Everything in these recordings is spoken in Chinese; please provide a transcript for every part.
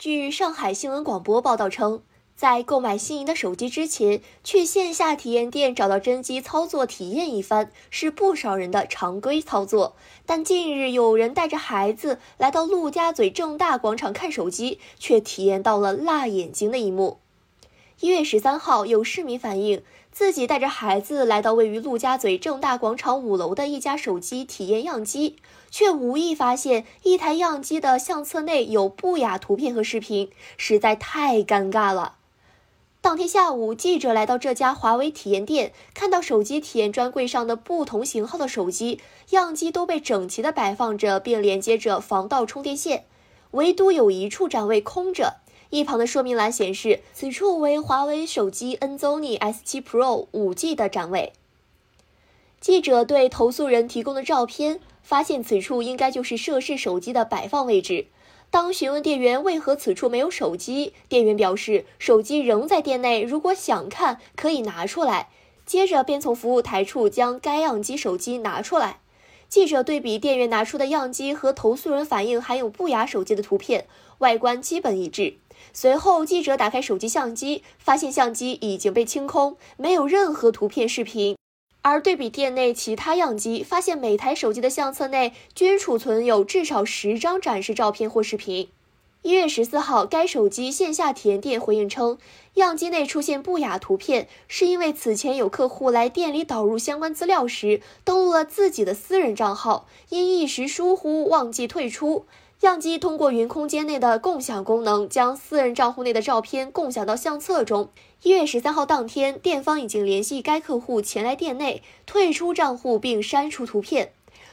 据上海新闻广播报道称，在购买心仪的手机之前，去线下体验店找到真机操作体验一番，是不少人的常规操作。但近日有人带着孩子来到陆家嘴正大广场看手机，却体验到了辣眼睛的一幕。一月十三号，有市民反映，自己带着孩子来到位于陆家嘴正大广场五楼的一家手机体验样机，却无意发现一台样机的相册内有不雅图片和视频，实在太尴尬了。当天下午，记者来到这家华为体验店，看到手机体验专柜上的不同型号的手机样机都被整齐地摆放着，并连接着防盗充电线，唯独有一处展位空着。一旁的说明栏显示，此处为华为手机 n z o n i S7 Pro 5G 的展位。记者对投诉人提供的照片发现，此处应该就是涉事手机的摆放位置。当询问店员为何此处没有手机，店员表示手机仍在店内，如果想看可以拿出来。接着便从服务台处将该样机手机拿出来。记者对比店员拿出的样机和投诉人反映含有不雅手机的图片，外观基本一致。随后，记者打开手机相机，发现相机已经被清空，没有任何图片、视频。而对比店内其他样机，发现每台手机的相册内均储存有至少十张展示照片或视频。一月十四号，该手机线下体验店回应称，样机内出现不雅图片，是因为此前有客户来店里导入相关资料时，登录了自己的私人账号，因一时疏忽忘记退出。样机通过云空间内的共享功能，将私人账户内的照片共享到相册中。一月十三号当天，店方已经联系该客户前来店内退出账户并删除图片。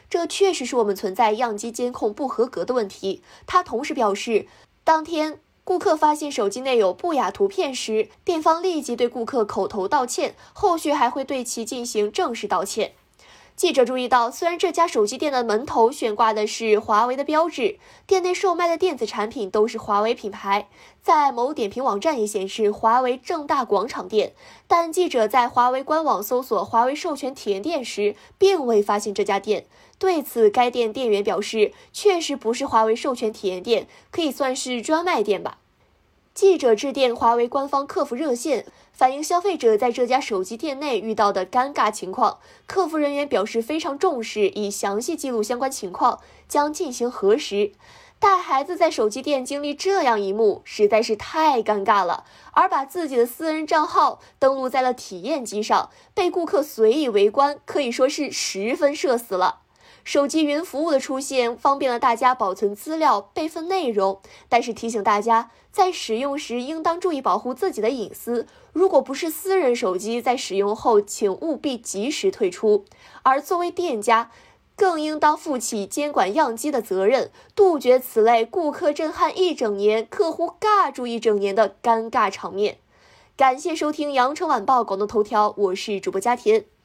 这确实是我们存在样机监控不合格的问题。他同时表示，当天顾客发现手机内有不雅图片时，店方立即对顾客口头道歉，后续还会对其进行正式道歉。记者注意到，虽然这家手机店的门头悬挂的是华为的标志，店内售卖的电子产品都是华为品牌，在某点评网站也显示华为正大广场店，但记者在华为官网搜索华为授权体验店时，并未发现这家店。对此，该店店员表示，确实不是华为授权体验店，可以算是专卖店吧。记者致电华为官方客服热线，反映消费者在这家手机店内遇到的尴尬情况。客服人员表示非常重视，已详细记录相关情况，将进行核实。带孩子在手机店经历这样一幕，实在是太尴尬了。而把自己的私人账号登录在了体验机上，被顾客随意围观，可以说是十分社死了。手机云服务的出现，方便了大家保存资料、备份内容，但是提醒大家，在使用时应当注意保护自己的隐私。如果不是私人手机，在使用后请务必及时退出。而作为店家，更应当负起监管样机的责任，杜绝此类顾客震撼一整年、客户尬住一整年的尴尬场面。感谢收听羊城晚报广东头条，我是主播佳田。